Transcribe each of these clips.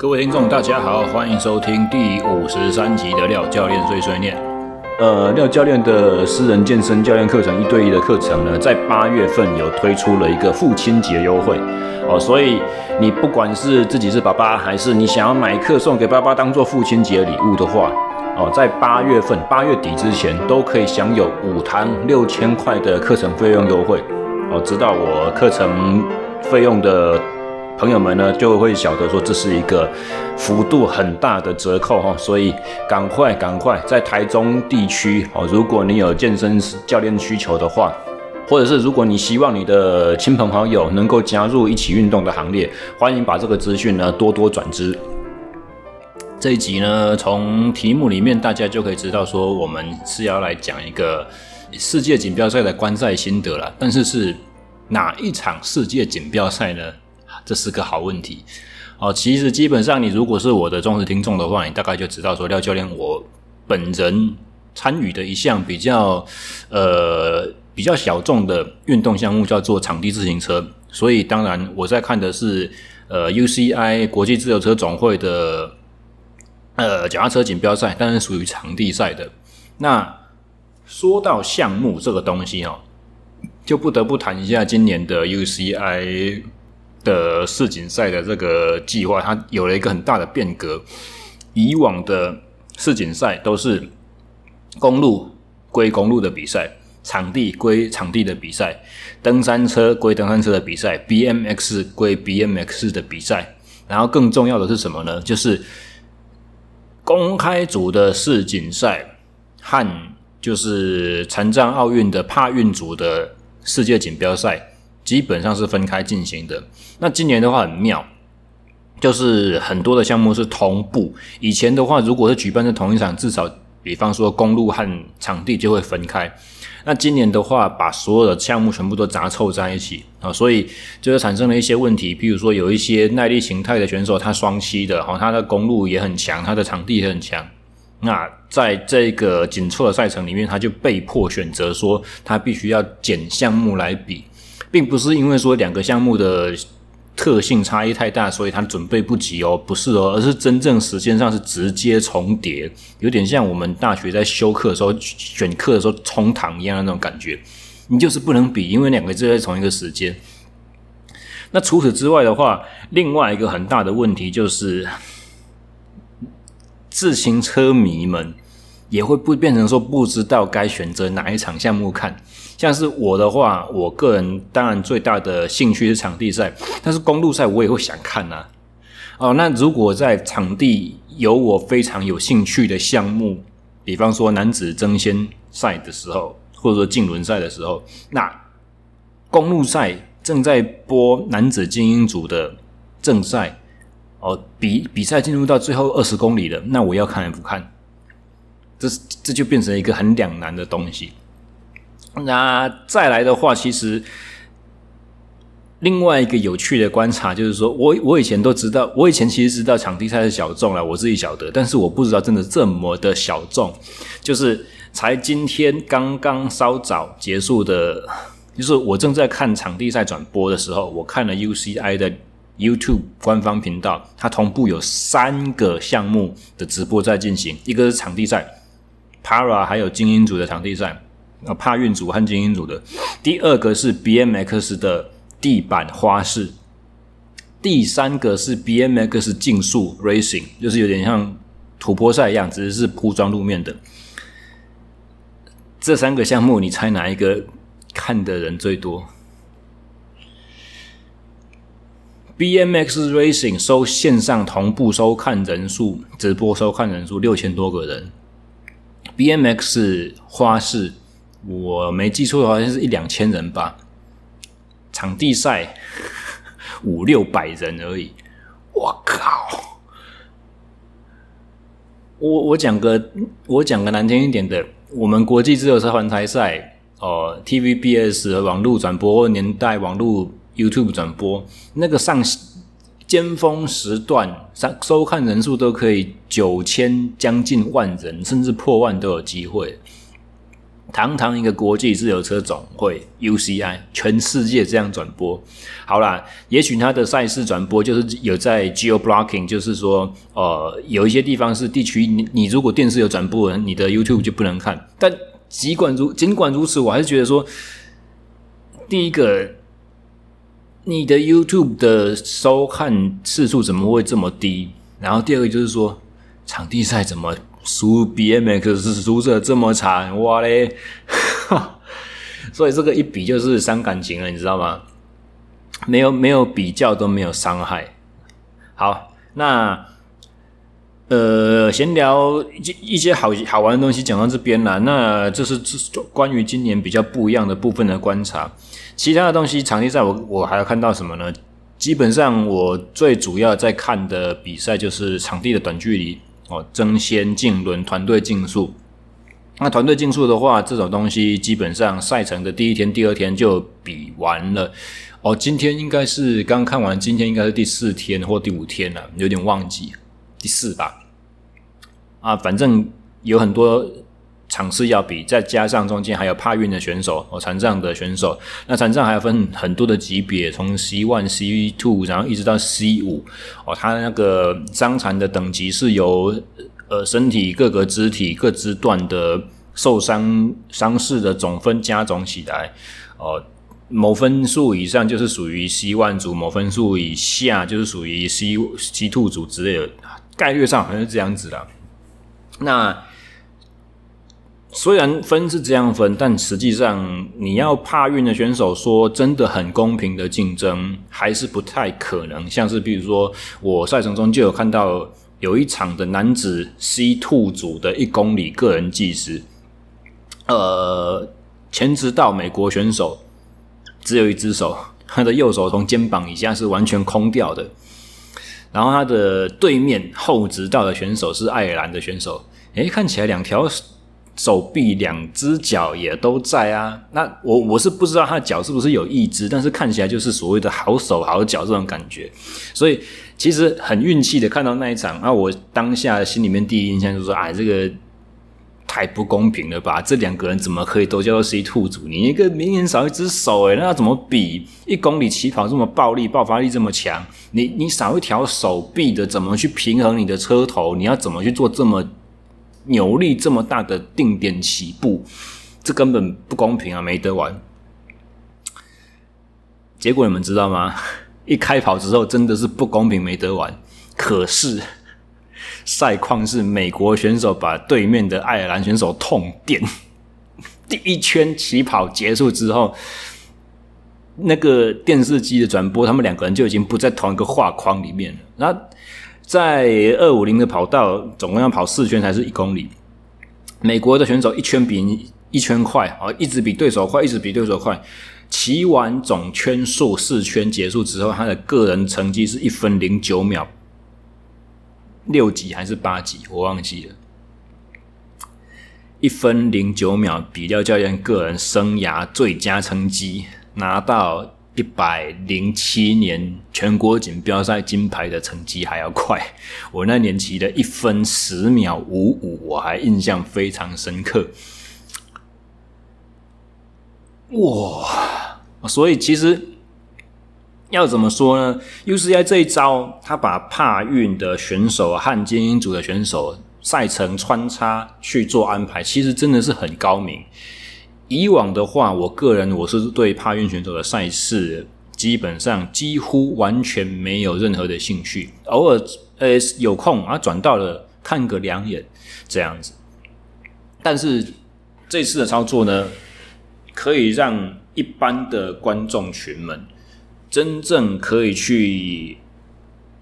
各位听众，大家好，欢迎收听第五十三集的廖教练碎碎念。呃，廖教练的私人健身教练课程一对一的课程呢，在八月份有推出了一个父亲节优惠哦，所以你不管是自己是爸爸，还是你想要买课送给爸爸当做父亲节礼物的话，哦，在八月份八月底之前都可以享有五堂六千块的课程费用优惠哦，直到我课程费用的。朋友们呢就会晓得说，这是一个幅度很大的折扣哈，所以赶快赶快在台中地区哦，如果你有健身教练需求的话，或者是如果你希望你的亲朋好友能够加入一起运动的行列，欢迎把这个资讯呢多多转知。这一集呢，从题目里面大家就可以知道说，我们是要来讲一个世界锦标赛的观赛心得了，但是是哪一场世界锦标赛呢？这是个好问题，哦，其实基本上你如果是我的忠实听众的话，你大概就知道说廖教练我本人参与的一项比较呃比较小众的运动项目叫做场地自行车，所以当然我在看的是呃 UCI 国际自由车总会的呃脚踏车锦标赛，但是属于场地赛的。那说到项目这个东西哦，就不得不谈一下今年的 UCI。的世锦赛的这个计划，它有了一个很大的变革。以往的世锦赛都是公路归公路的比赛，场地归场地的比赛，登山车归登山车的比赛，BMX 归 BMX 的比赛。然后更重要的是什么呢？就是公开组的世锦赛和就是残障奥运的帕运组的世界锦标赛。基本上是分开进行的。那今年的话很妙，就是很多的项目是同步。以前的话，如果是举办在同一场，至少比方说公路和场地就会分开。那今年的话，把所有的项目全部都杂凑在一起啊，所以就会产生了一些问题。比如说有一些耐力形态的选手，他双栖的，哦，他的公路也很强，他的场地也很强。那在这个紧凑的赛程里面，他就被迫选择说，他必须要减项目来比。并不是因为说两个项目的特性差异太大，所以他准备不及哦，不是哦，而是真正时间上是直接重叠，有点像我们大学在修课的时候选课的时候冲堂一样的那种感觉。你就是不能比，因为两个就在同一个时间。那除此之外的话，另外一个很大的问题就是，自行车迷们也会不变成说不知道该选择哪一场项目看。像是我的话，我个人当然最大的兴趣是场地赛，但是公路赛我也会想看呐、啊。哦，那如果在场地有我非常有兴趣的项目，比方说男子争先赛的时候，或者说竞轮赛的时候，那公路赛正在播男子精英组的正赛，哦，比比赛进入到最后二十公里了，那我要看还不看？这这就变成一个很两难的东西。那再来的话，其实另外一个有趣的观察就是说，我我以前都知道，我以前其实知道场地赛是小众啦，我自己晓得，但是我不知道真的这么的小众。就是才今天刚刚稍早结束的，就是我正在看场地赛转播的时候，我看了 UCI 的 YouTube 官方频道，它同步有三个项目的直播在进行，一个是场地赛，Para 还有精英组的场地赛。啊，帕运组和精英组的，第二个是 BMX 的地板花式，第三个是 BMX 竞速 Racing，就是有点像土坡赛一样，只是是铺装路面的。这三个项目，你猜哪一个看的人最多？BMX Racing 收线上同步收看人数，直播收看人数六千多个人，BMX 花式。我没记错，好像是一两千人吧。场地赛五六百人而已。我靠！我我讲个我讲个难听一点的，我们国际自由车环台赛哦，TVBS 网络转播年代网络 YouTube 转播，那个上尖峰时段上收看人数都可以九千将近万人，甚至破万都有机会。堂堂一个国际自由车总会 UCI，全世界这样转播，好啦，也许它的赛事转播就是有在 geo blocking，就是说，呃，有一些地方是地区，你你如果电视有转播，你的 YouTube 就不能看。但尽管如尽管如此，我还是觉得说，第一个，你的 YouTube 的收看次数怎么会这么低？然后第二个就是说，场地赛怎么？输 BMX 输的这么惨，哇嘞！所以这个一比就是伤感情了，你知道吗？没有没有比较都没有伤害。好，那呃，闲聊一一些好好玩的东西讲到这边了。那这是关于今年比较不一样的部分的观察。其他的东西，场地赛我我还要看到什么呢？基本上我最主要在看的比赛就是场地的短距离。哦，争先、进轮、团队竞速。那团队竞速的话，这种东西基本上赛程的第一天、第二天就比完了。哦，今天应该是刚看完，今天应该是第四天或第五天了，有点忘记，第四吧。啊，反正有很多。场次要比，再加上中间还有帕运的选手哦，残障的选手。那残障还要分很多的级别，从 C one、C two，然后一直到 C 五哦。他那个伤残的等级是由呃身体各个肢体各肢段的受伤伤势的总分加总起来哦。某分数以上就是属于 C one 组，某分数以下就是属于 C C two 组之类的。概率上好像是这样子的。那虽然分是这样分，但实际上你要怕运的选手说真的很公平的竞争，还是不太可能。像是比如说，我赛程中就有看到有一场的男子 C two 组的一公里个人计时，呃，前直道美国选手只有一只手，他的右手从肩膀以下是完全空掉的，然后他的对面后直道的选手是爱尔兰的选手，诶，看起来两条。手臂两只脚也都在啊，那我我是不知道他的脚是不是有一只，但是看起来就是所谓的好手好脚这种感觉，所以其实很运气的看到那一场，那我当下心里面第一印象就是说，哎，这个太不公平了吧？这两个人怎么可以都叫做 C two 组？你一个明显少一只手，诶，那怎么比？一公里起跑这么暴力，爆发力这么强，你你少一条手臂的，怎么去平衡你的车头？你要怎么去做这么？扭力这么大的定点起步，这根本不公平啊，没得玩。结果你们知道吗？一开跑之后真的是不公平，没得玩。可是赛况是美国选手把对面的爱尔兰选手痛电。第一圈起跑结束之后，那个电视机的转播，他们两个人就已经不在同一个画框里面了。那在二五零的跑道，总共要跑四圈才是一公里。美国的选手一圈比一圈快啊，一直比对手快，一直比对手快。骑完总圈数四圈结束之后，他的个人成绩是一分零九秒，六级还是八级，我忘记了。一分零九秒，比廖教练个人生涯最佳成绩，拿到。一百零七年全国锦标赛金牌的成绩还要快，我那年骑的一分十秒五五，我还印象非常深刻。哇！所以其实要怎么说呢？UCI 这一招，他把帕运的选手和精英组的选手赛程穿插去做安排，其实真的是很高明。以往的话，我个人我是对帕运选手的赛事基本上几乎完全没有任何的兴趣，偶尔呃有空啊转到了看个两眼这样子。但是这次的操作呢，可以让一般的观众群们真正可以去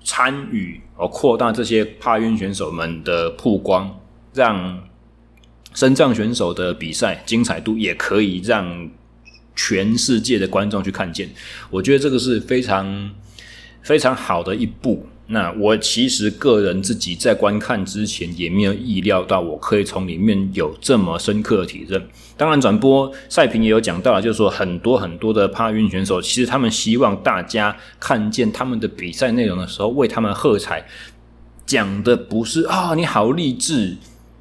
参与，而扩大这些帕运选手们的曝光，让。身障选手的比赛精彩度也可以让全世界的观众去看见，我觉得这个是非常非常好的一步。那我其实个人自己在观看之前也没有意料到，我可以从里面有这么深刻的体认。当然，转播赛评也有讲到了，就是说很多很多的帕运选手，其实他们希望大家看见他们的比赛内容的时候，为他们喝彩，讲的不是啊，你好励志。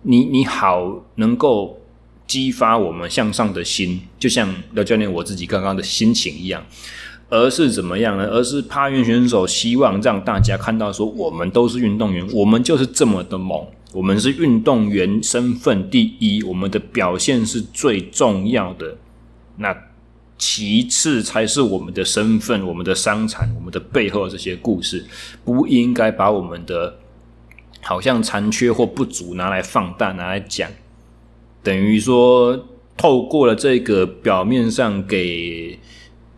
你你好，能够激发我们向上的心，就像廖教练我自己刚刚的心情一样，而是怎么样呢？而是帕运选手希望让大家看到说，我们都是运动员，我们就是这么的猛，我们是运动员身份第一，我们的表现是最重要的。那其次才是我们的身份、我们的伤残、我们的背后这些故事，不应该把我们的好像残缺或不足拿来放大、拿来讲。等于说，透过了这个表面上给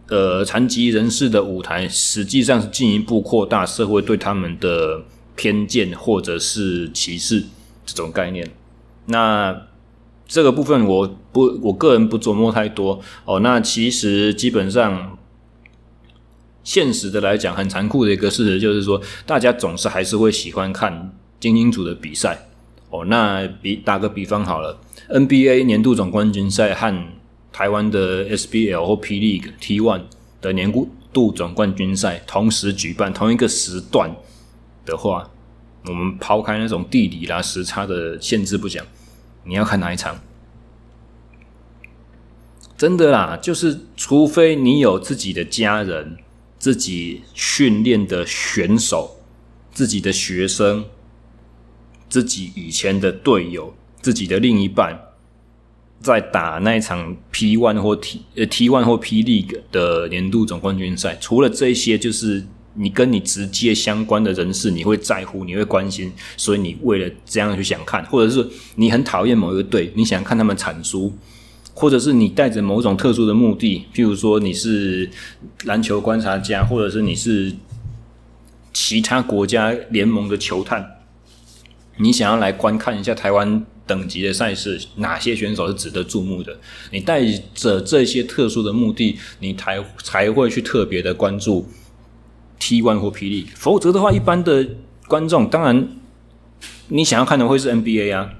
呃残疾人士的舞台，实际上是进一步扩大社会对他们的偏见或者是歧视这种概念。那这个部分我不，我个人不琢磨太多哦。那其实基本上，现实的来讲，很残酷的一个事实就是说，大家总是还是会喜欢看精英组的比赛。哦，那比打个比方好了，NBA 年度总冠军赛和台湾的 SBL 或 P League T1 的年度总冠军赛同时举办同一个时段的话，我们抛开那种地理啦、时差的限制不讲，你要看哪一场？真的啦，就是除非你有自己的家人、自己训练的选手、自己的学生。自己以前的队友、自己的另一半，在打那一场 P One 或 T 呃 T One 或 P League 的年度总冠军赛，除了这些，就是你跟你直接相关的人士，你会在乎，你会关心，所以你为了这样去想看，或者是你很讨厌某一个队，你想看他们惨输，或者是你带着某种特殊的目的，譬如说你是篮球观察家，或者是你是其他国家联盟的球探。你想要来观看一下台湾等级的赛事，哪些选手是值得注目的？你带着这些特殊的目的，你才才会去特别的关注 T1 或 PL，。否则的话，一般的观众当然你想要看的会是 NBA 啊。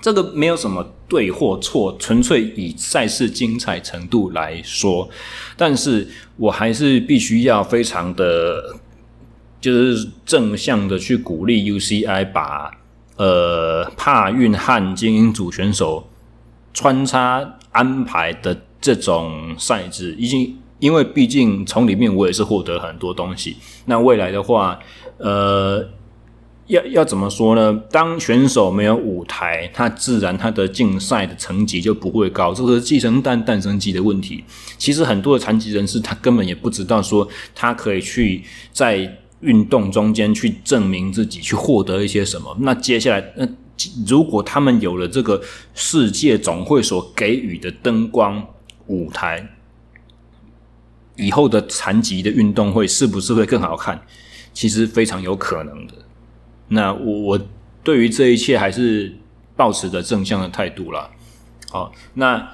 这个没有什么对或错，纯粹以赛事精彩程度来说。但是我还是必须要非常的。就是正向的去鼓励 UCI 把呃帕运汉精英组选手穿插安排的这种赛制，已经因为毕竟从里面我也是获得很多东西。那未来的话，呃，要要怎么说呢？当选手没有舞台，他自然他的竞赛的成绩就不会高。这个是鸡生蛋，蛋生鸡的问题。其实很多的残疾人士他根本也不知道说他可以去在。运动中间去证明自己，去获得一些什么？那接下来，那如果他们有了这个世界总会所给予的灯光舞台，以后的残疾的运动会是不是会更好看？其实非常有可能的。那我我对于这一切还是保持着正向的态度啦。好，那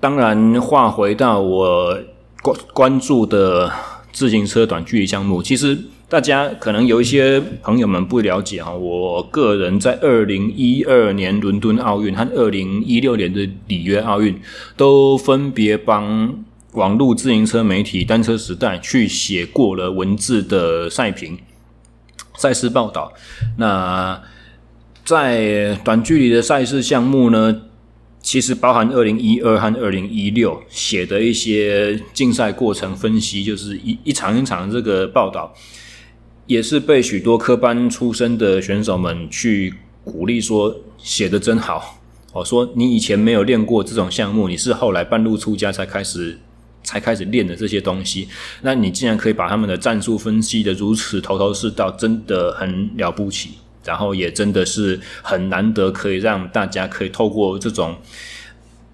当然话回到我关关注的。自行车短距离项目，其实大家可能有一些朋友们不了解哈。我个人在二零一二年伦敦奥运和二零一六年的里约奥运，都分别帮网络自行车媒体单车时代去写过了文字的赛评、赛事报道。那在短距离的赛事项目呢，其实包含二零一二和二零一六写的一些竞赛过程分析，就是一一场一场这个报道，也是被许多科班出身的选手们去鼓励说写得真好。我说你以前没有练过这种项目，你是后来半路出家才开始才开始练的这些东西，那你竟然可以把他们的战术分析得如此头头是道，真的很了不起。然后也真的是很难得，可以让大家可以透过这种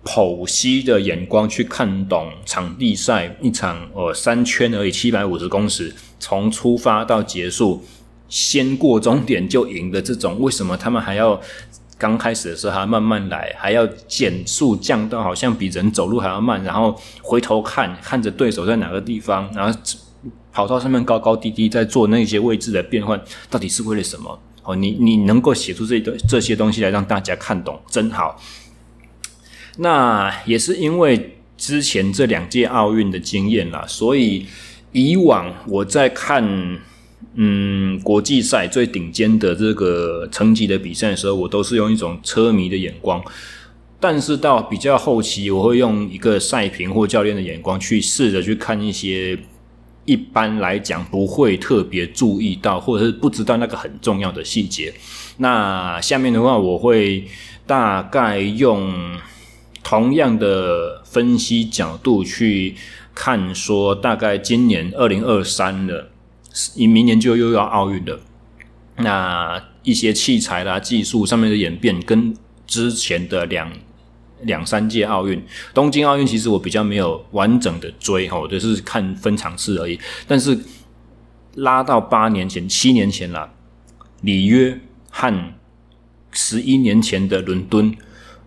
剖析的眼光去看懂场地赛一场呃三圈而已，七百五十公尺，从出发到结束，先过终点就赢的这种，为什么他们还要刚开始的时候还慢慢来，还要减速降到好像比人走路还要慢，然后回头看看着对手在哪个地方，然后跑道上面高高低低在做那些位置的变换，到底是为了什么？哦，你你能够写出这东这些东西来让大家看懂，真好。那也是因为之前这两届奥运的经验啦，所以以往我在看嗯国际赛最顶尖的这个层级的比赛的时候，我都是用一种车迷的眼光。但是到比较后期，我会用一个赛评或教练的眼光去试着去看一些一般来讲不会特别注意到，或者是不知道那个很重要的细节。那下面的话，我会大概用同样的分析角度去看，说大概今年二零二三了，你明年就又要奥运了，那一些器材啦、技术上面的演变，跟之前的两。两三届奥运，东京奥运其实我比较没有完整的追哈，我就是看分场次而已。但是拉到八年前、七年前了，里约和十一年前的伦敦，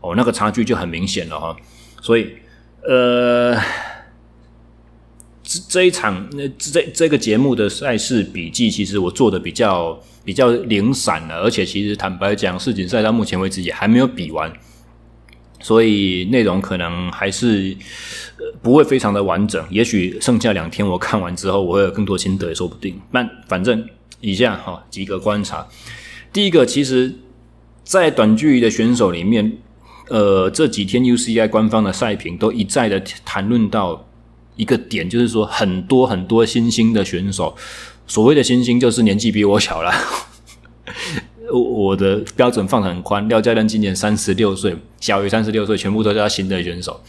哦，那个差距就很明显了哈。所以，呃，这这一场那这这个节目的赛事笔记，其实我做的比较比较零散了，而且其实坦白讲，世锦赛到目前为止也还没有比完。所以内容可能还是不会非常的完整，也许剩下两天我看完之后，我会有更多心得也说不定。但反正以下哈几个观察，第一个，其实，在短距离的选手里面，呃，这几天 UCI 官方的赛评都一再的谈论到一个点，就是说很多很多新兴的选手，所谓的新兴就是年纪比我小了。我的标准放得很宽，廖教练今年三十六岁，小于三十六岁，全部都是他新的选手，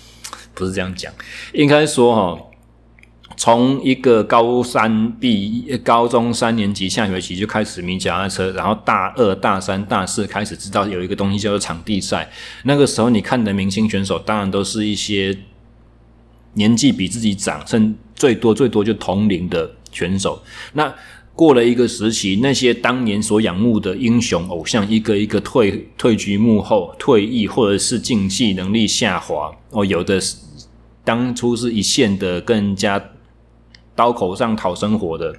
不是这样讲，应该说哈，从一个高三毕业，高中三年级下学期就开始迷脚踏车，然后大二、大三、大四开始知道有一个东西叫做场地赛，那个时候你看的明星选手，当然都是一些年纪比自己长，甚最多最多就同龄的选手，那。过了一个时期，那些当年所仰慕的英雄偶像，一个一个退退居幕后、退役，或者是竞技能力下滑。哦，有的是当初是一线的，跟人家刀口上讨生活的，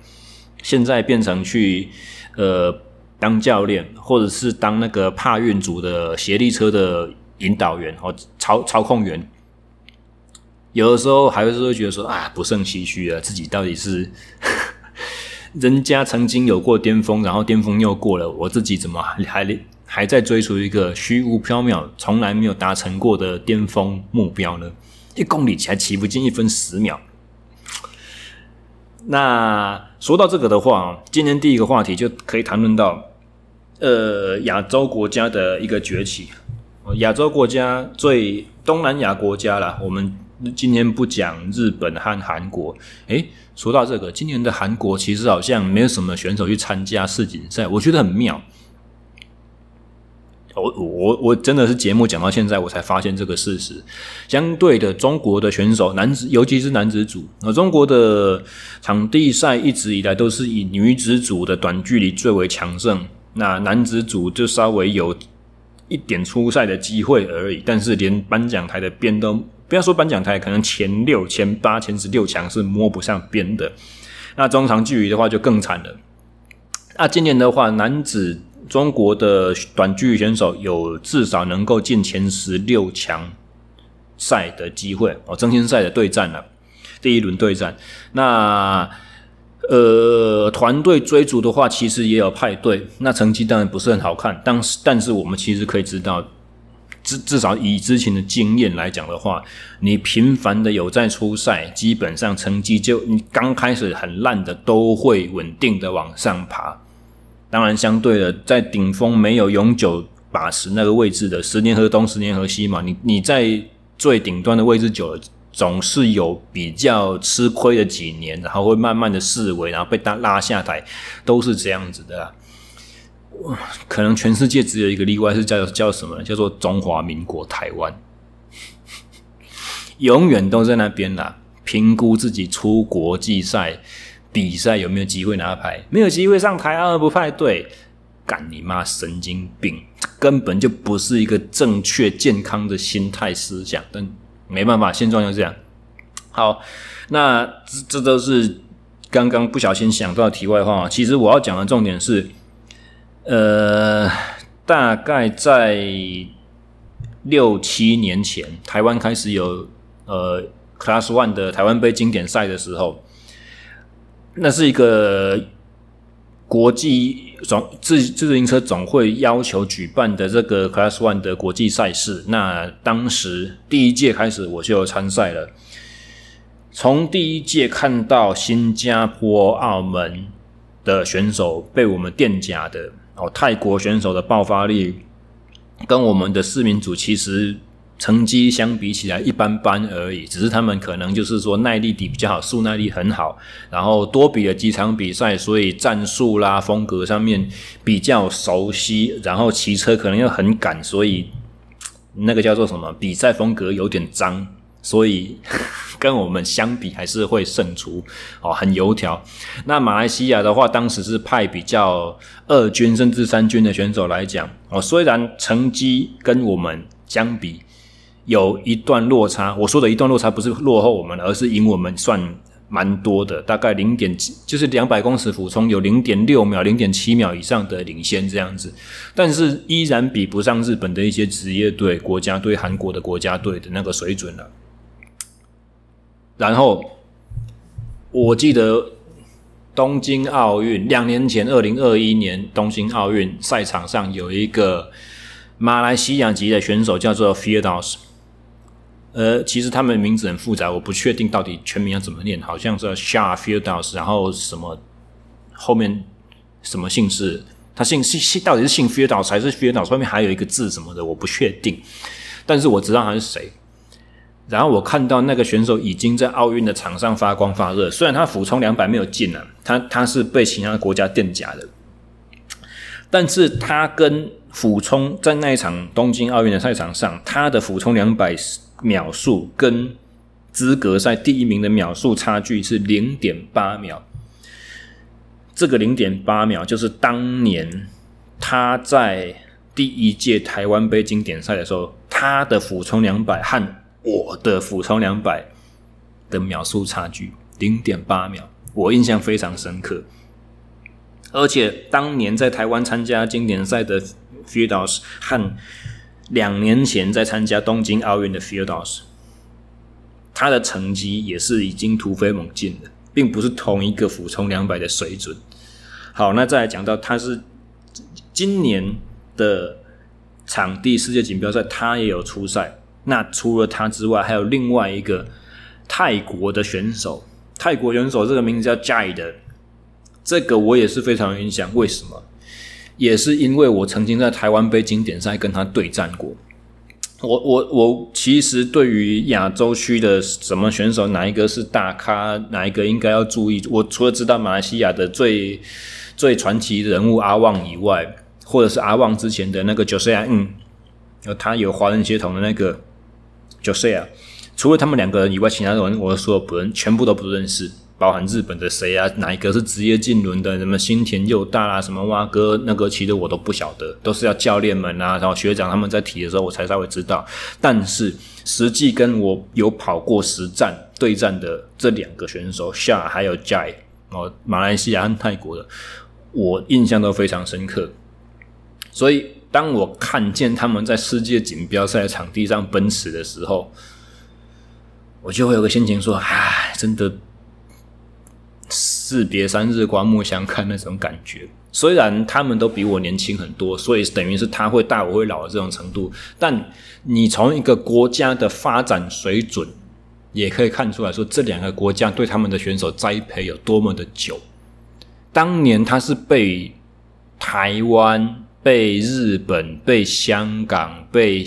现在变成去呃当教练，或者是当那个帕运组的协力车的引导员哦，操操控员。有的时候还是会觉得说啊，不胜唏嘘啊，自己到底是。人家曾经有过巅峰，然后巅峰又过了，我自己怎么还还还在追逐一个虚无缥缈、从来没有达成过的巅峰目标呢？一公里才骑不进一分十秒。那说到这个的话，今天第一个话题就可以谈论到，呃，亚洲国家的一个崛起。亚洲国家最东南亚国家啦，我们今天不讲日本和韩国，诶。说到这个，今年的韩国其实好像没有什么选手去参加世锦赛，我觉得很妙。我我我真的是节目讲到现在，我才发现这个事实。相对的，中国的选手男子，尤其是男子组，那中国的场地赛一直以来都是以女子组的短距离最为强盛，那男子组就稍微有一点出赛的机会而已。但是连颁奖台的边都。不要说颁奖台，可能前六、前八、前十六强是摸不上边的。那中长距离的话就更惨了。那今年的话，男子中国的短距离选手有至少能够进前十六强赛的机会哦，争先赛的对战了，第一轮对战。那呃，团队追逐的话，其实也有派对，那成绩当然不是很好看。但是，但是我们其实可以知道。至至少以之前的经验来讲的话，你频繁的有在出赛，基本上成绩就你刚开始很烂的都会稳定的往上爬。当然，相对的，在顶峰没有永久把持那个位置的，十年河东十年河西嘛。你你在最顶端的位置久了，总是有比较吃亏的几年，然后会慢慢的式微，然后被拉拉下台，都是这样子的啊。可能全世界只有一个例外，是叫叫什么？叫做中华民国台湾，永远都在那边啦。评估自己出国际赛比赛有没有机会拿牌，没有机会上台而不派队，干你妈神经病！根本就不是一个正确健康的心态思想。但没办法，现状就这样。好，那这这都是刚刚不小心想到题外话。其实我要讲的重点是。呃，大概在六七年前，台湾开始有呃 Class One 的台湾杯经典赛的时候，那是一个国际总自自行车总会要求举办的这个 Class One 的国际赛事，那当时第一届开始我就参赛了。从第一届看到新加坡、澳门的选手被我们垫甲的哦，泰国选手的爆发力跟我们的市民组其实。成绩相比起来一般般而已，只是他们可能就是说耐力底比较好，速耐力很好，然后多比了几场比赛，所以战术啦、风格上面比较熟悉，然后骑车可能又很赶，所以那个叫做什么？比赛风格有点脏，所以跟我们相比还是会胜出哦，很油条。那马来西亚的话，当时是派比较二军甚至三军的选手来讲哦，虽然成绩跟我们相比。有一段落差，我说的一段落差不是落后我们，而是赢我们算蛮多的，大概零点，就是两百公尺俯冲有零点六秒、零点七秒以上的领先这样子，但是依然比不上日本的一些职业队、国家队、韩国的国家队的那个水准了。然后我记得东京奥运两年前，二零二一年东京奥运赛场上有一个马来西亚籍的选手叫做 Firdaus。呃，其实他们名字很复杂，我不确定到底全名要怎么念，好像是 Shah Firdaus，然后什么后面什么姓氏，他姓姓姓到底是姓 Firdaus 还是 Firdaus，后面还有一个字什么的，我不确定。但是我知道他是谁。然后我看到那个选手已经在奥运的场上发光发热，虽然他俯冲两百没有进啊，他他是被其他国家垫甲的，但是他跟俯冲在那一场东京奥运的赛场上，他的俯冲两百。秒数跟资格赛第一名的秒数差距是零点八秒，这个零点八秒就是当年他在第一届台湾杯经典赛的时候，他的俯冲两百和我的俯冲两百的秒数差距零点八秒，我印象非常深刻。而且当年在台湾参加经典赛的 Firdaus 和两年前在参加东京奥运的 Firdaus，他的成绩也是已经突飞猛进的，并不是同一个俯冲两百的水准。好，那再来讲到他是今年的场地世界锦标赛，他也有出赛。那除了他之外，还有另外一个泰国的选手，泰国选手这个名字叫 Jai 的，这个我也是非常有印象。为什么？也是因为我曾经在台湾杯经典赛跟他对战过。我我我其实对于亚洲区的什么选手，哪一个是大咖，哪一个应该要注意，我除了知道马来西亚的最最传奇人物阿旺以外，或者是阿旺之前的那个 Josiah，嗯，他有华人血统的那个 Josiah，除了他们两个人以外，其他人我说不认，全部都不认识。包含日本的谁啊？哪一个是职业竞轮的？什么新田佑大啊？什么蛙哥？那个其实我都不晓得，都是要教练们啊，然后学长他们在提的时候，我才稍微知道。但是实际跟我有跑过实战对战的这两个选手夏还有 Jai 哦，马来西亚和泰国的，我印象都非常深刻。所以当我看见他们在世界锦标赛场地上奔驰的时候，我就会有个心情说：唉，真的。士别三日，刮目相看那种感觉。虽然他们都比我年轻很多，所以等于是他会大，我会老的这种程度。但你从一个国家的发展水准，也可以看出来说，这两个国家对他们的选手栽培有多么的久。当年他是被台湾、被日本、被香港、被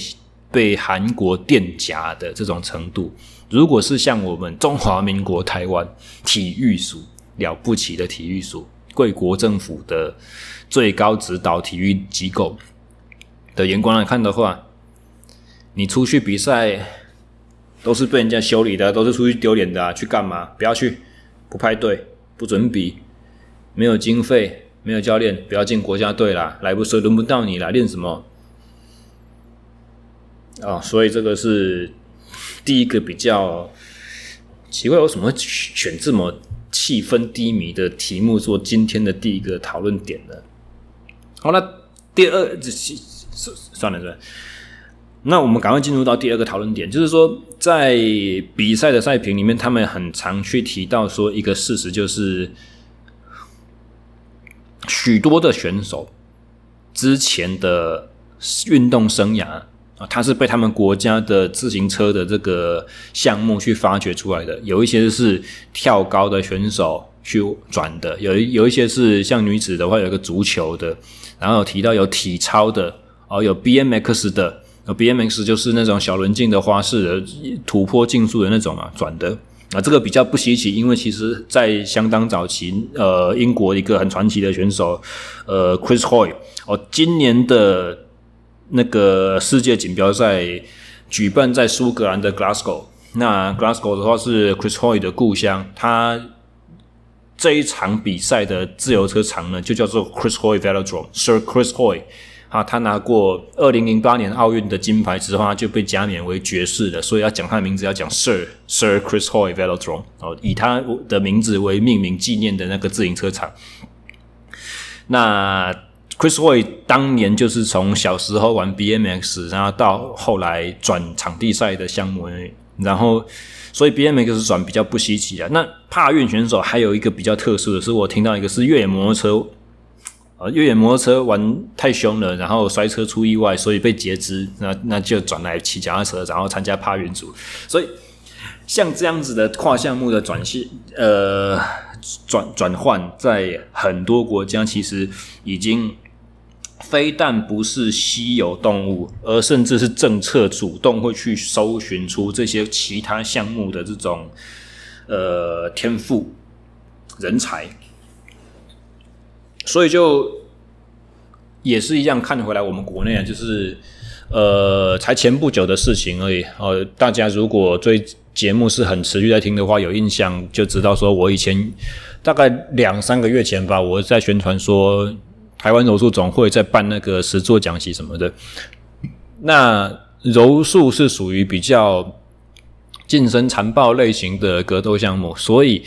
被韩国垫夹的这种程度。如果是像我们中华民国台湾体育署了不起的体育署，贵国政府的最高指导体育机构的眼光来看的话，你出去比赛都是被人家修理的，都是出去丢脸的！去干嘛？不要去，不派队，不准比，没有经费，没有教练，不要进国家队啦！来不及，轮不到你啦，练什么？哦，所以这个是。第一个比较奇怪，为什么会选这么气氛低迷的题目做今天的第一个讨论点呢？好了，第二，算了算了，那我们赶快进入到第二个讨论点，就是说，在比赛的赛评里面，他们很常去提到说一个事实，就是许多的选手之前的运动生涯啊，他是被他们国家的自行车的这个项目去发掘出来的。有一些是跳高的选手去转的，有有一些是像女子的话，有一个足球的，然后有提到有体操的，哦，有 BMX 的。BMX 就是那种小轮径的花式的土坡竞速的那种啊，转的啊，这个比较不稀奇，因为其实在相当早期，呃，英国一个很传奇的选手，呃，Chris Hoy，哦，今年的那个世界锦标赛举办在苏格兰的 Glasgow，那 Glasgow 的话是 Chris Hoy 的故乡，他这一场比赛的自由车场呢，就叫做 Chris Hoy Velodrome，Sir Chris Hoy。啊，他拿过二零零八年奥运的金牌之后，他就被加冕为爵士了，所以要讲他的名字，要讲 Sir Sir Chris Hoy Velodrome，哦，以他的名字为命名纪念的那个自行车场。那 Chris Hoy 当年就是从小时候玩 BMX，然后到后来转场地赛的项目，然后所以 BMX 转比较不稀奇啊。那帕运选手还有一个比较特殊的是，我听到一个是越野摩托车。呃，越野摩托车玩太凶了，然后摔车出意外，所以被截肢。那那就转来骑脚踏车，然后参加趴云组。所以像这样子的跨项目的转系，呃，转转换，在很多国家其实已经非但不是稀有动物，而甚至是政策主动会去搜寻出这些其他项目的这种呃天赋人才。所以就也是一样，看回来我们国内啊，就是呃，才前不久的事情而已。呃，大家如果追节目是很持续在听的话，有印象就知道，说我以前大概两三个月前吧，我在宣传说台湾柔术总会在办那个实作讲席什么的。那柔术是属于比较近身残暴类型的格斗项目，所以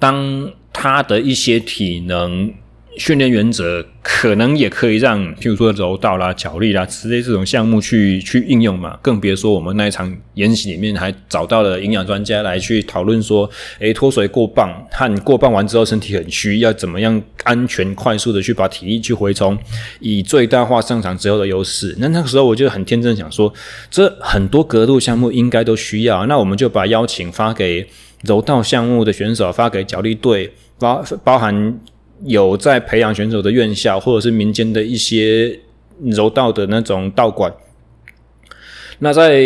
当他的一些体能。训练原则可能也可以让，譬如说柔道啦、脚力啦之类这种项目去去应用嘛。更别说我们那一场演习里面还找到了营养专家来去讨论说，诶，脱水过磅和过磅完之后身体很虚，要怎么样安全快速的去把体力去回充，以最大化上场之后的优势。那那个时候我就很天真想说，这很多格斗项目应该都需要，那我们就把邀请发给柔道项目的选手，发给脚力队，包包含。有在培养选手的院校，或者是民间的一些柔道的那种道馆。那在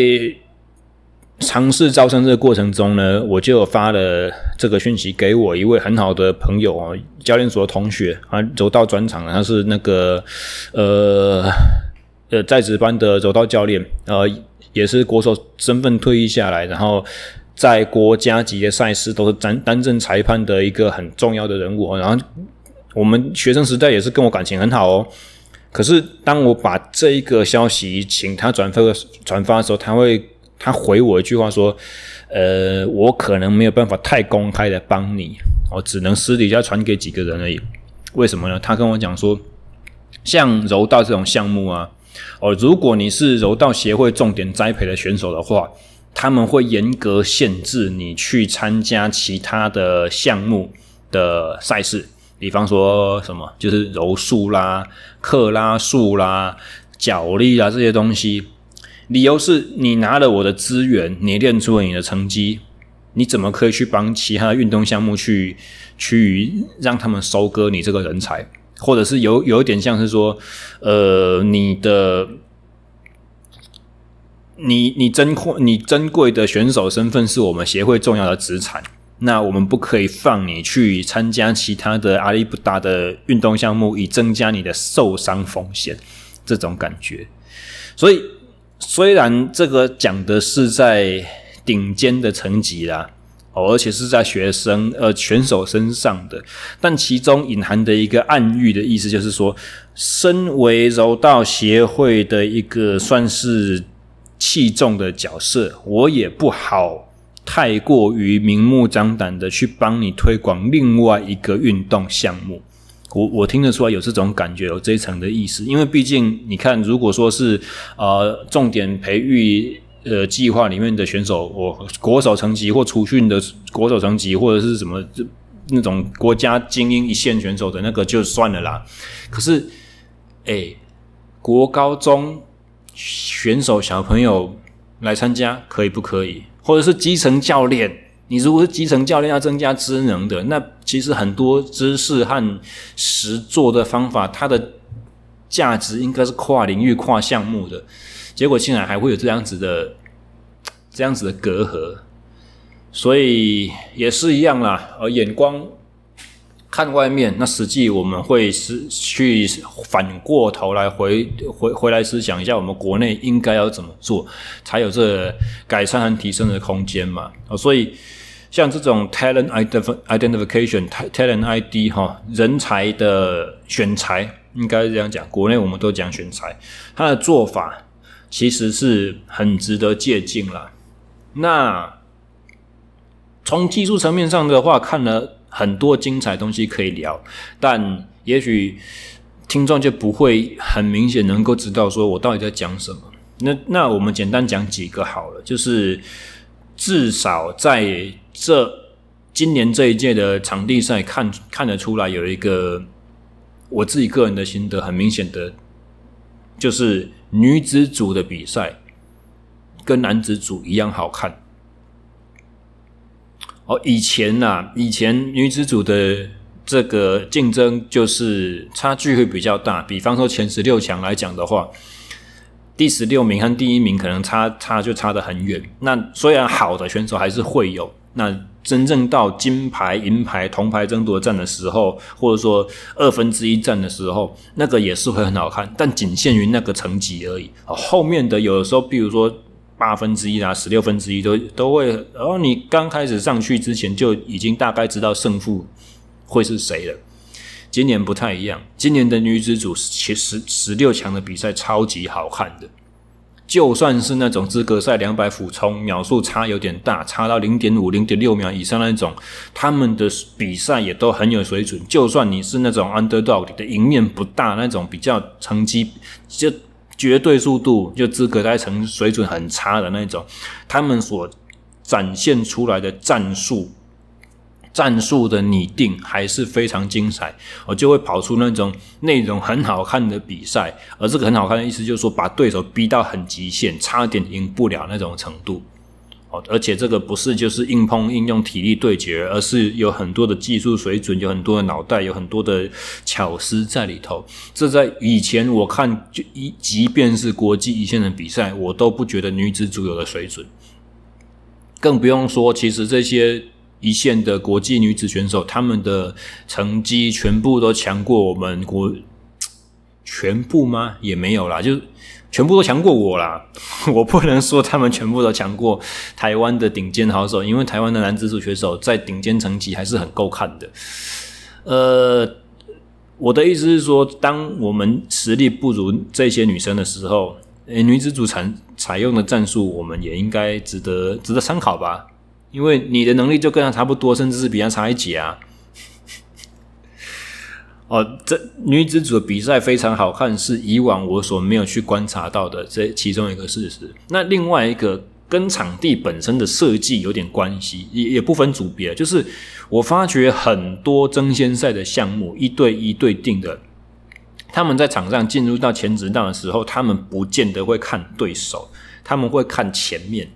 尝试招生这个过程中呢，我就发了这个讯息给我一位很好的朋友啊，教练所的同学啊，柔道专长，他是那个呃呃在职班的柔道教练，呃，也是国手身份退役下来，然后。在国家级的赛事都是担担任裁判的一个很重要的人物，然后我们学生时代也是跟我感情很好哦。可是当我把这一个消息请他转发转发的时候，他会他回我一句话说：“呃，我可能没有办法太公开的帮你，我只能私底下传给几个人而已。为什么呢？他跟我讲说，像柔道这种项目啊，哦，如果你是柔道协会重点栽培的选手的话。”他们会严格限制你去参加其他的项目的赛事，比方说什么就是柔术啦、克拉术啦、脚力啦这些东西。理由是你拿了我的资源，你练出了你的成绩，你怎么可以去帮其他的运动项目去去让他们收割你这个人才？或者是有有一点像是说，呃，你的。你你珍贵你珍贵的选手身份是我们协会重要的资产，那我们不可以放你去参加其他的阿里不达的运动项目，以增加你的受伤风险。这种感觉，所以虽然这个讲的是在顶尖的层级啦，哦，而且是在学生呃选手身上的，但其中隐含的一个暗喻的意思就是说，身为柔道协会的一个算是。器重的角色，我也不好太过于明目张胆的去帮你推广另外一个运动项目。我我听得出来有这种感觉，有这一层的意思。因为毕竟你看，如果说是呃重点培育呃计划里面的选手，我国手层级或储训的国手层级，或者是什么那种国家精英一线选手的那个就算了啦。可是，哎、国高中选手小朋友来参加可以不可以？或者是基层教练，你如果是基层教练要增加职能的，那其实很多知识和实做的方法，它的价值应该是跨领域、跨项目的。结果竟然还会有这样子的、这样子的隔阂，所以也是一样啦。而眼光看外面，那实际我们会是去反过头来回回回来思想一下，我们国内应该要怎么做，才有这改善和提升的空间嘛？所以像这种 talent identification、talent ID 哈，人才的选才，应该是这样讲。国内我们都讲选才，他的做法。其实是很值得借鉴啦。那从技术层面上的话，看了很多精彩东西可以聊，但也许听众就不会很明显能够知道说我到底在讲什么。那那我们简单讲几个好了，就是至少在这今年这一届的场地赛看看得出来，有一个我自己个人的心得，很明显的就是。女子组的比赛跟男子组一样好看。哦，以前呐、以前女子组的这个竞争就是差距会比较大。比方说前十六强来讲的话，第十六名和第一名可能差差就差得很远。那虽然好的选手还是会有，那。真正到金牌、银牌、铜牌争夺战的时候，或者说二分之一战的时候，那个也是会很好看，但仅限于那个层级而已。后面的有的时候，比如说八分之一啊、十六分之一都都会，然后你刚开始上去之前就已经大概知道胜负会是谁了。今年不太一样，今年的女子组其实十六强的比赛超级好看的。就算是那种资格赛两百俯冲秒数差有点大，差到零点五、零点六秒以上那种，他们的比赛也都很有水准。就算你是那种 underdog 的赢面不大那种，比较成绩就绝对速度就资格赛成水准很差的那种，他们所展现出来的战术。战术的拟定还是非常精彩，我就会跑出那种内容很好看的比赛，而这个很好看的意思就是说，把对手逼到很极限，差点赢不了那种程度。哦，而且这个不是就是硬碰硬用体力对决，而是有很多的技术水准，有很多的脑袋，有很多的巧思在里头。这在以前我看就一，即便是国际一线的比赛，我都不觉得女子组有的水准，更不用说其实这些。一线的国际女子选手，她们的成绩全部都强过我们国，全部吗？也没有啦，就全部都强过我啦。我不能说他们全部都强过台湾的顶尖好手，因为台湾的男子组选手在顶尖成绩还是很够看的。呃，我的意思是说，当我们实力不如这些女生的时候，诶，女子组采采用的战术，我们也应该值得值得参考吧。因为你的能力就跟他差不多，甚至是比他差一级啊！哦，这女子组的比赛非常好看，是以往我所没有去观察到的这其中一个事实。那另外一个跟场地本身的设计有点关系，也也不分组别，就是我发觉很多争先赛的项目一对一对定的，他们在场上进入到前直道的时候，他们不见得会看对手，他们会看前面。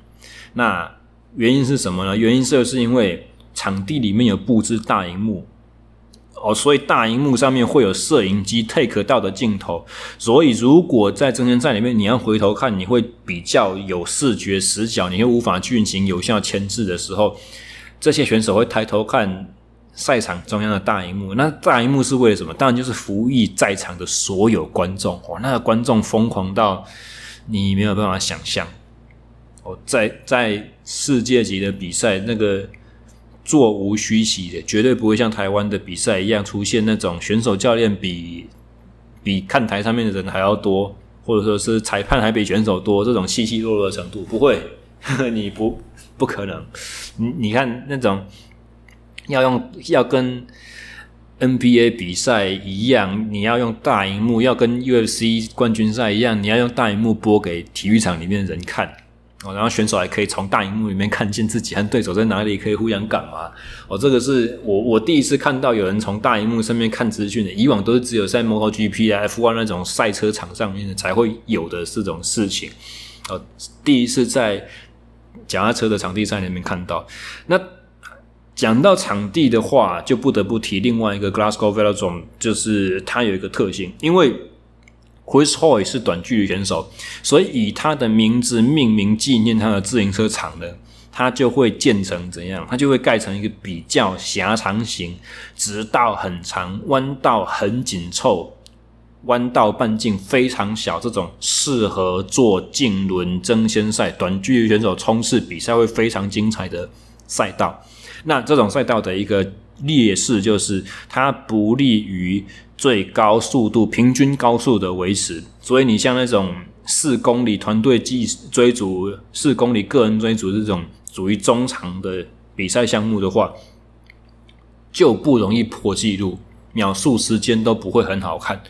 那原因是什么呢？原因是是因为场地里面有布置大荧幕哦，所以大荧幕上面会有摄影机 take 到的镜头，所以如果在真人赛里面你要回头看，你会比较有视觉死角，你会无法进行有效牵制的时候，这些选手会抬头看赛场中央的大荧幕。那大荧幕是为了什么？当然就是服役在场的所有观众哦，那个观众疯狂到你没有办法想象。哦，在在世界级的比赛，那个座无虚席的，绝对不会像台湾的比赛一样出现那种选手教练比比看台上面的人还要多，或者说是裁判还比选手多这种稀稀落落的程度，不会，呵 呵你不不可能。你你看那种要用要跟 NBA 比赛一样，你要用大荧幕，要跟 UFC 冠军赛一样，你要用大荧幕播给体育场里面的人看。哦，然后选手还可以从大荧幕里面看见自己和对手在哪里，可以互相干嘛。哦，这个是我我第一次看到有人从大荧幕上面看资讯的，以往都是只有在 MotoGP 啊、F1 那种赛车场上面才会有的这种事情。哦，第一次在脚踏车的场地赛里面看到。那讲到场地的话，就不得不提另外一个 Glasgow Velodrome，就是它有一个特性，因为 Chris Hoy 是短距离选手，所以以他的名字命名纪念他的自行车场呢，它就会建成怎样？它就会盖成一个比较狭长型，直道很长，弯道很紧凑，弯道半径非常小，这种适合做竞轮争先赛、短距离选手冲刺比赛会非常精彩的赛道。那这种赛道的一个劣势就是它不利于最高速度、平均高速的维持，所以你像那种四公里团队计追逐、四公里个人追逐这种属于中长的比赛项目的话，就不容易破纪录，秒数时间都不会很好看。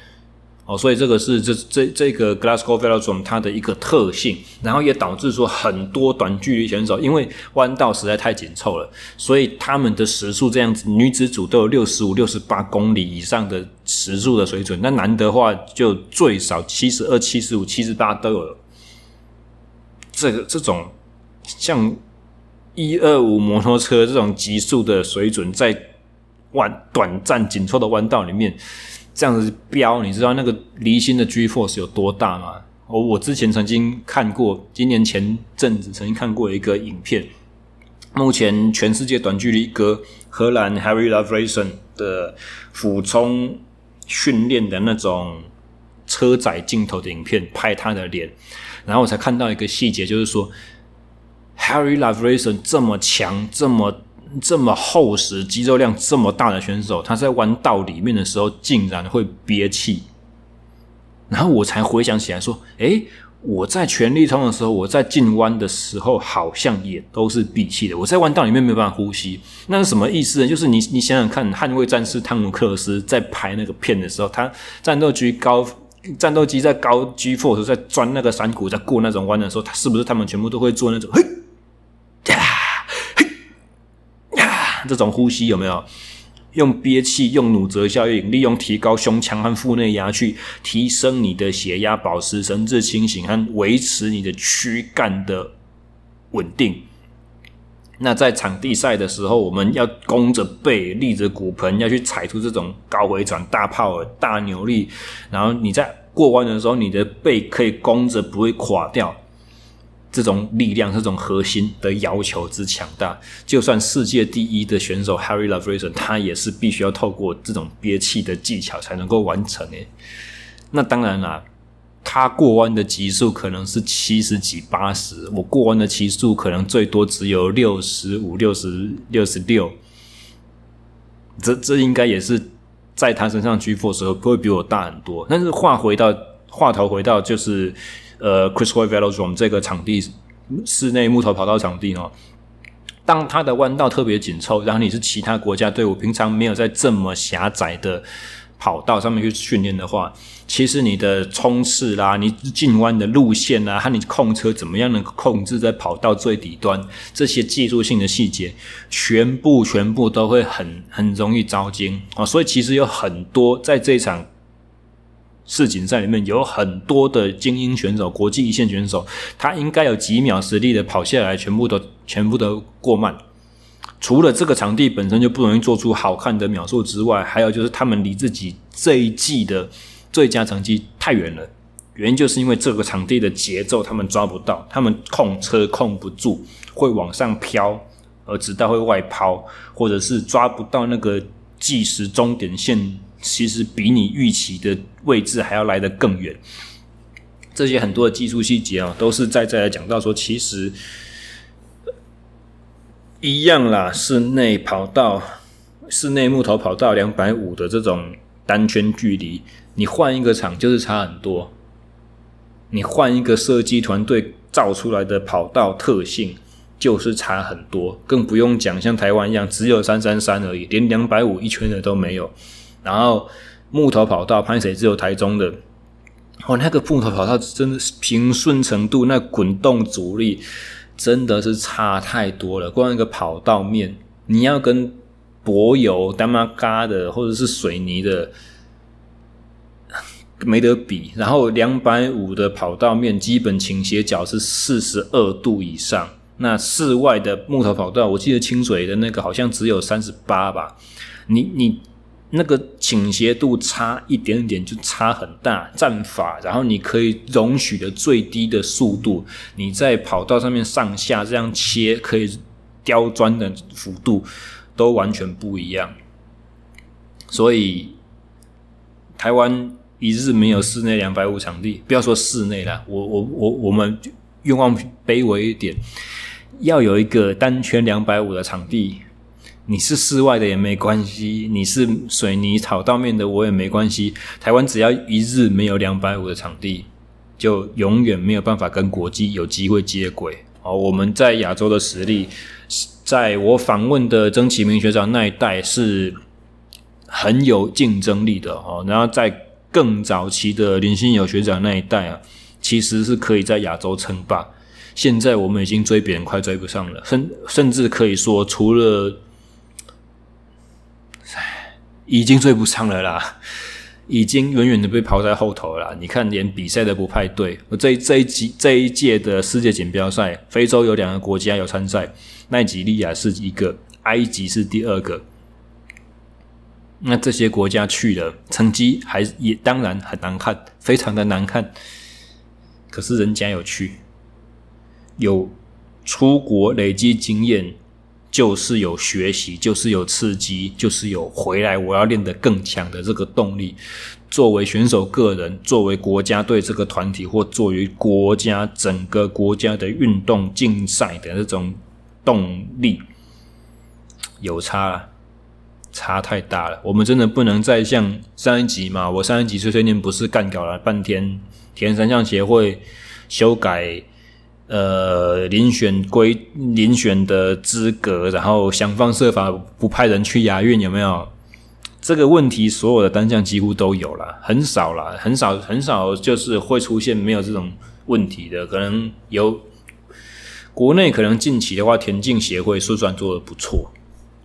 哦，所以这个是这这这个 Glasgow Velodrome 它的一个特性，然后也导致说很多短距离选手因为弯道实在太紧凑了，所以他们的时速这样子，女子组都有六十五、六十八公里以上的时速的水准，那男的话就最少七十二、七十五、七十八都有。这个这种像一二五摩托车这种极速的水准，在弯短暂紧凑的弯道里面。这样子飙，你知道那个离心的 G force 有多大吗？我我之前曾经看过，今年前阵子曾经看过一个影片。目前全世界短距离哥荷兰 Harry Lovelace 的俯冲训练的那种车载镜头的影片，拍他的脸，然后我才看到一个细节，就是说 Harry Lovelace 这么强，这么。这么厚实、肌肉量这么大的选手，他在弯道里面的时候竟然会憋气，然后我才回想起来说：“诶，我在全力冲的时候，我在进弯的时候好像也都是闭气的。我在弯道里面没有办法呼吸，那是什么意思呢？就是你你想想看，捍卫战士汤姆克斯在拍那个片的时候，他战斗机高战斗机在高 G force 在钻那个山谷，在过那种弯的时候，他是不是他们全部都会做那种嘿？”这种呼吸有没有用憋气、用努泽效应，利用提高胸腔和腹内压去提升你的血压，保持神志清醒和维持你的躯干的稳定？那在场地赛的时候，我们要弓着背、立着骨盆，要去踩出这种高回转、大炮耳、大扭力，然后你在过弯的时候，你的背可以弓着，不会垮掉。这种力量、这种核心的要求之强大，就算世界第一的选手 Harry Lovelace，他也是必须要透过这种憋气的技巧才能够完成诶。那当然啦，他过弯的极速可能是七十几、八十，我过弯的极速可能最多只有六十五、六十六十六。这这应该也是在他身上 G force 时候不会比我大很多。但是话回到话头回到就是。呃，Chris Hoy Velodrome 这个场地，室内木头跑道场地哦，当它的弯道特别紧凑，然后你是其他国家队伍，平常没有在这么狭窄的跑道上面去训练的话，其实你的冲刺啦，你进弯的路线啦，和你控车怎么样能控制在跑道最底端，这些技术性的细节，全部全部都会很很容易遭惊啊！所以其实有很多在这一场。世锦赛里面有很多的精英选手，国际一线选手，他应该有几秒实力的跑下来，全部都全部都过慢。除了这个场地本身就不容易做出好看的秒数之外，还有就是他们离自己这一季的最佳成绩太远了。原因就是因为这个场地的节奏他们抓不到，他们控车控不住，会往上飘，而直到会外抛，或者是抓不到那个计时终点线。其实比你预期的位置还要来得更远，这些很多的技术细节啊，都是在在讲到说，其实一样啦，室内跑道、室内木头跑道两百五的这种单圈距离，你换一个场就是差很多，你换一个设计团队造出来的跑道特性就是差很多，更不用讲像台湾一样只有三三三而已，连两百五一圈的都没有。然后木头跑道，潘谁只有台中的哦，那个木头跑道真的是平顺程度，那滚动阻力真的是差太多了。光一个跑道面，你要跟柏油、丹妈嘎的或者是水泥的没得比。然后两百五的跑道面，基本倾斜角是四十二度以上。那室外的木头跑道，我记得清水的那个好像只有三十八吧。你你。那个倾斜度差一点点就差很大，战法，然后你可以容许的最低的速度，你在跑道上面上下这样切，可以刁钻的幅度都完全不一样。所以台湾一日没有室内两百五场地，不要说室内了，我我我我们愿望卑微一点，要有一个单圈两百五的场地。你是室外的也没关系，你是水泥草道面的我也没关系。台湾只要一日没有两百五的场地，就永远没有办法跟国际有机会接轨。哦，我们在亚洲的实力，在我访问的曾启明学长那一代是很有竞争力的哦。然后在更早期的林心友学长那一代啊，其实是可以在亚洲称霸。现在我们已经追别人快追不上了，甚甚至可以说除了。已经追不上了啦，已经远远的被抛在后头了啦。你看，连比赛都不派队。这这一季这一届的世界锦标赛，非洲有两个国家有参赛，奈及利亚是一个，埃及是第二个。那这些国家去了，成绩还也当然很难看，非常的难看。可是人家有去，有出国累积经验。就是有学习，就是有刺激，就是有回来我要练得更强的这个动力。作为选手个人，作为国家队这个团体，或作为国家整个国家的运动竞赛的这种动力，有差了，差太大了。我们真的不能再像上一集嘛？我上一集碎碎念不是干搞了半天，田三项协会修改。呃，遴选归遴选的资格，然后想方设法不派人去亚运，有没有这个问题？所有的单项几乎都有了，很少了，很少很少，就是会出现没有这种问题的。可能有国内可能近期的话，田径协会说算做得不错，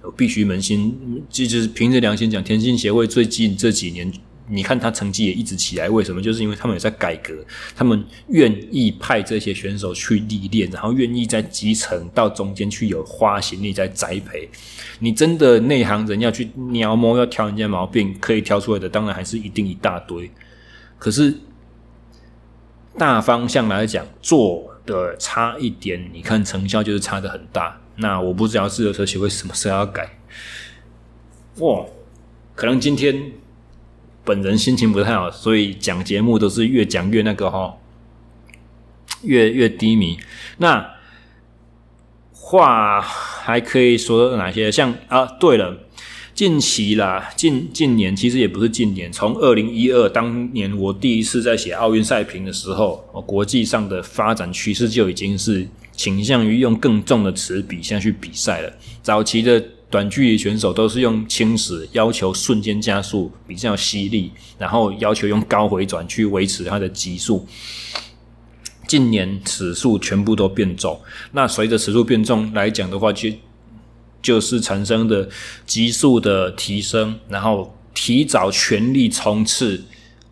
我必须扪心，就是凭着良心讲，田径协会最近这几年。你看他成绩也一直起来，为什么？就是因为他们有在改革，他们愿意派这些选手去历练，然后愿意在基层到中间去有花心力在栽培。你真的内行人要去描摸，要挑人家毛病，可以挑出来的，当然还是一定一大堆。可是大方向来讲，做的差一点，你看成效就是差的很大。那我不知道自由车协会什么时候要改。哇，可能今天。本人心情不太好，所以讲节目都是越讲越那个哈，越越低迷。那话还可以说哪些？像啊，对了，近期啦，近近年其实也不是近年，从二零一二当年我第一次在写奥运赛评的时候，国际上的发展趋势就已经是倾向于用更重的词笔下去比赛了。早期的。短距离选手都是用轻齿，要求瞬间加速比较犀利，然后要求用高回转去维持它的极速。近年尺数全部都变重，那随着尺数变重来讲的话，就就是产生的极速的提升，然后提早全力冲刺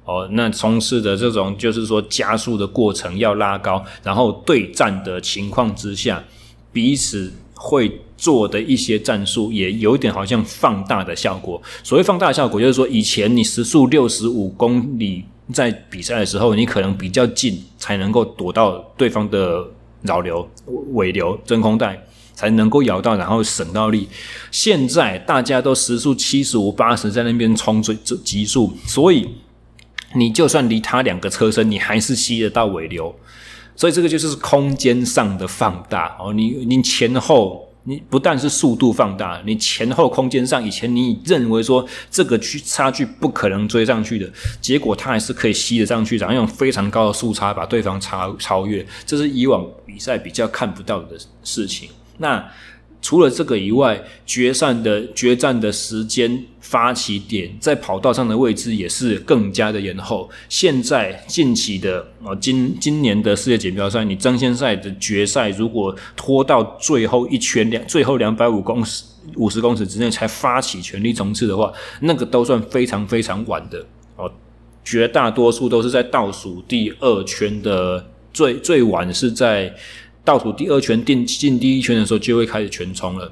哦，那冲刺的这种就是说加速的过程要拉高，然后对战的情况之下，彼此会。做的一些战术也有点好像放大的效果。所谓放大的效果，就是说以前你时速六十五公里在比赛的时候，你可能比较近才能够躲到对方的扰流、尾流、真空带，才能够咬到，然后省到力。现在大家都时速七十五、八十在那边冲最极速，所以你就算离他两个车身，你还是吸得到尾流。所以这个就是空间上的放大哦，你你前后。你不但是速度放大，你前后空间上，以前你认为说这个区差距不可能追上去的，结果它还是可以吸得上去，然后用非常高的速差把对方超超越，这是以往比赛比较看不到的事情。那除了这个以外，决赛的决战的时间、发起点在跑道上的位置也是更加的延后。现在近期的呃今今年的世界锦标赛，你争先赛的决赛如果拖到最后一圈两最后两百五公五十公尺之内才发起全力冲刺的话，那个都算非常非常晚的哦。绝大多数都是在倒数第二圈的最最晚是在。倒数第二圈进进第一圈的时候，就会开始全冲了，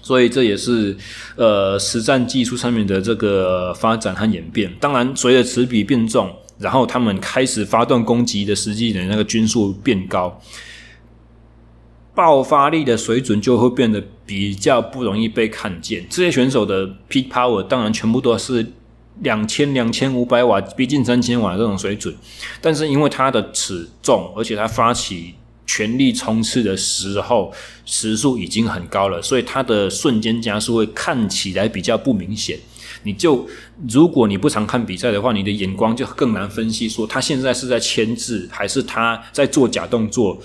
所以这也是呃实战技术上面的这个发展和演变。当然，随着齿比变重，然后他们开始发动攻击的实际的那个均速变高，爆发力的水准就会变得比较不容易被看见。这些选手的 peak power 当然全部都是两千两千五百瓦，逼近三千瓦这种水准，但是因为它的齿重，而且它发起。全力冲刺的时候，时速已经很高了，所以它的瞬间加速会看起来比较不明显。你就如果你不常看比赛的话，你的眼光就更难分析说他现在是在牵制，还是他在做假动作。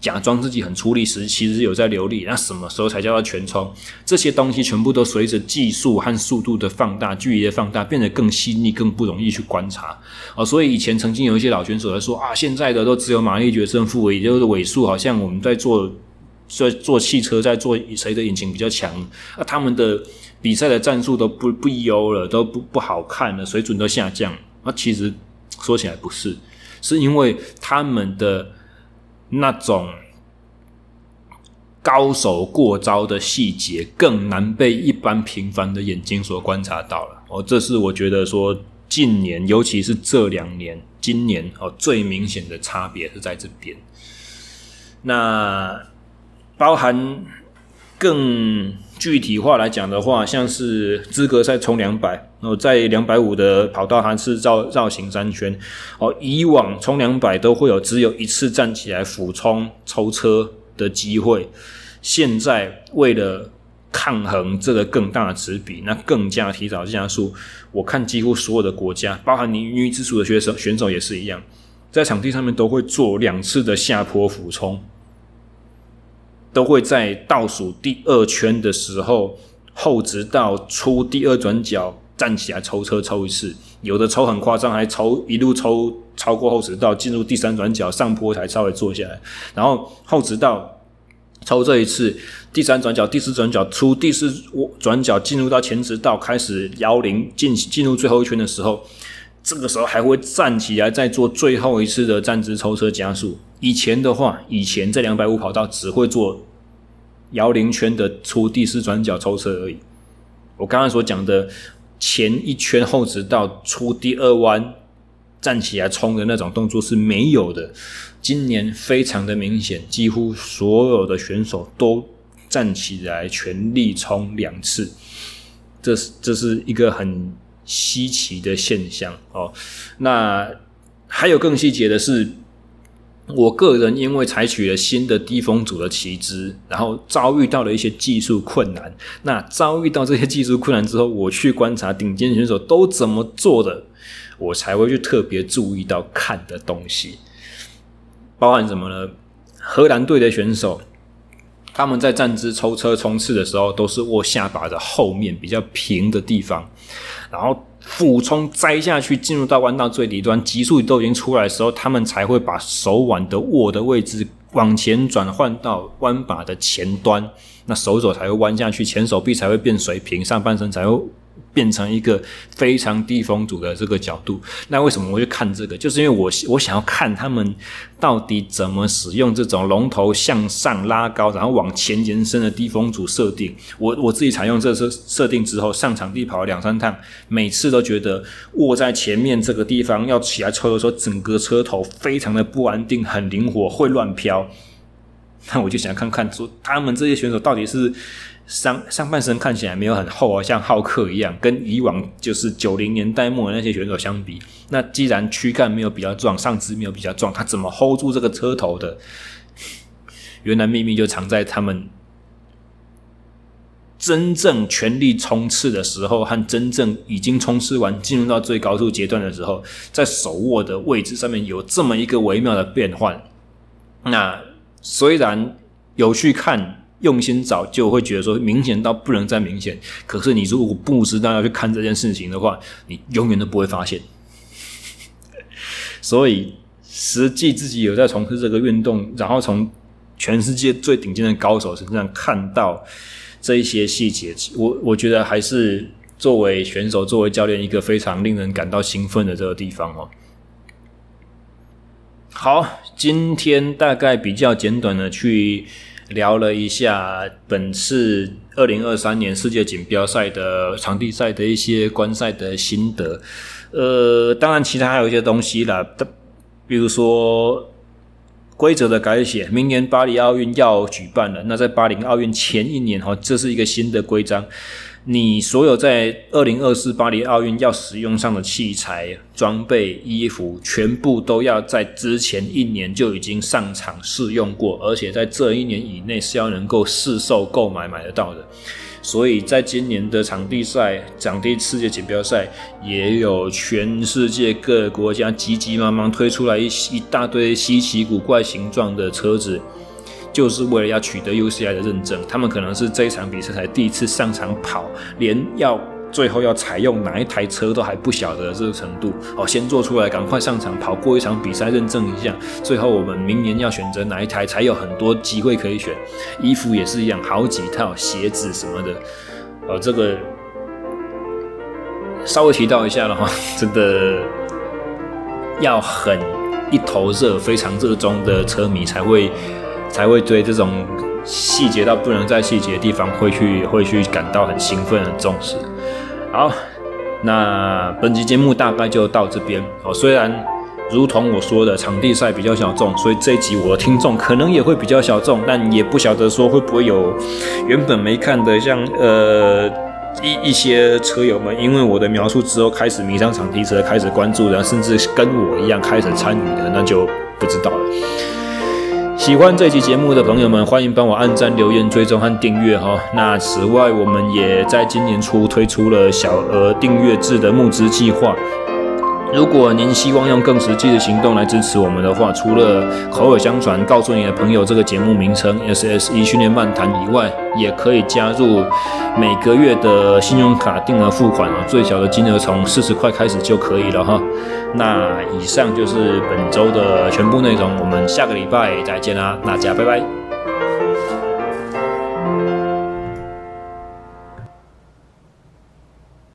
假装自己很出力时，其实有在流力。那什么时候才叫做全冲？这些东西全部都随着技术和速度的放大、距离的放大，变得更细腻、更不容易去观察。哦，所以以前曾经有一些老选手来说啊，现在的都只有马力决胜负，也就是尾数，好像我们在做在做汽车，在做谁的引擎比较强，那他们的比赛的战术都不不优了，都不不好看了，水准都下降。那其实说起来不是，是因为他们的。那种高手过招的细节，更难被一般平凡的眼睛所观察到了。哦，这是我觉得说近年，尤其是这两年，今年哦最明显的差别是在这边。那包含更具体化来讲的话，像是资格赛冲两百。哦，在两百五的跑道还是绕绕行三圈。哦，以往冲两百都会有只有一次站起来俯冲抽车的机会，现在为了抗衡这个更大的齿比，那更加提早加速。我看几乎所有的国家，包含你女子组的选手选手也是一样，在场地上面都会做两次的下坡俯冲，都会在倒数第二圈的时候后直道出第二转角。站起来抽车抽一次，有的抽很夸张，还抽一路抽超过后直道，进入第三转角上坡才稍微坐下来，然后后直道抽这一次，第三转角、第四转角出第四转角进入到前直道，开始摇铃进进入最后一圈的时候，这个时候还会站起来再做最后一次的站姿抽车加速。以前的话，以前在两百五跑道只会做摇铃圈的出第四转角抽车而已。我刚刚所讲的。前一圈后直道出第二弯，站起来冲的那种动作是没有的。今年非常的明显，几乎所有的选手都站起来全力冲两次，这是这是一个很稀奇的现象哦。那还有更细节的是。我个人因为采取了新的低风阻的旗帜，然后遭遇到了一些技术困难。那遭遇到这些技术困难之后，我去观察顶尖选手都怎么做的，我才会去特别注意到看的东西，包含什么呢？荷兰队的选手，他们在站姿抽车冲刺的时候，都是握下巴的后面比较平的地方，然后。俯冲栽下去，进入到弯道最底端，极速都已经出来的时候，他们才会把手腕的握的位置往前转换到弯把的前端，那手肘才会弯下去，前手臂才会变水平，上半身才会。变成一个非常低风阻的这个角度，那为什么我会看这个？就是因为我我想要看他们到底怎么使用这种龙头向上拉高，然后往前延伸的低风阻设定。我我自己采用这设设定之后，上场地跑了两三趟，每次都觉得握在前面这个地方要起来抽的时候，整个车头非常的不安定，很灵活，会乱飘。那我就想看看说他们这些选手到底是。上上半身看起来没有很厚啊，像浩克一样，跟以往就是九零年代末的那些选手相比，那既然躯干没有比较壮，上肢没有比较壮，他怎么 hold 住这个车头的？原来秘密就藏在他们真正全力冲刺的时候，和真正已经冲刺完进入到最高速阶段的时候，在手握的位置上面有这么一个微妙的变换。那虽然有去看。用心找，就会觉得说明显到不能再明显。可是你如果不知道要去看这件事情的话，你永远都不会发现。所以，实际自己有在从事这个运动，然后从全世界最顶尖的高手身上看到这一些细节，我我觉得还是作为选手、作为教练一个非常令人感到兴奋的这个地方哦。好，今天大概比较简短的去聊了一下本次二零二三年世界锦标赛的场地赛的一些观赛的心得。呃，当然其他还有一些东西啦，比如说规则的改写，明年巴黎奥运要举办了，那在巴黎奥运前一年哈，这是一个新的规章。你所有在二零二四巴黎奥运要使用上的器材、装备、衣服，全部都要在之前一年就已经上场试用过，而且在这一年以内是要能够试售购买买得到的。所以在今年的场地赛、场地世界锦标赛，也有全世界各国家急急忙忙推出来一一大堆稀奇古怪形状的车子。就是为了要取得 UCI 的认证，他们可能是这一场比赛才第一次上场跑，连要最后要采用哪一台车都还不晓得这个程度哦。先做出来，赶快上场跑过一场比赛认证一下，最后我们明年要选择哪一台才有很多机会可以选。衣服也是一样，好几套鞋子什么的，哦，这个稍微提到一下了哈，真的要很一头热、非常热衷的车迷才会。才会对这种细节到不能再细节的地方，会去会去感到很兴奋、很重视。好，那本期节目大概就到这边哦。虽然如同我说的，场地赛比较小众，所以这一集我的听众可能也会比较小众，但也不晓得说会不会有原本没看的，像呃一一些车友们，因为我的描述之后开始迷上场地车，开始关注，然后甚至跟我一样开始参与的，那就不知道了。喜欢这期节目的朋友们，欢迎帮我按赞、留言、追踪和订阅哈。那此外，我们也在今年初推出了小额订阅制的募资计划。如果您希望用更实际的行动来支持我们的话，除了口耳相传告诉你的朋友这个节目名称 SSE 训练漫谈以外，也可以加入每个月的信用卡定额付款啊，最小的金额从四十块开始就可以了哈。那以上就是本周的全部内容，我们下个礼拜再见啦，大家拜拜。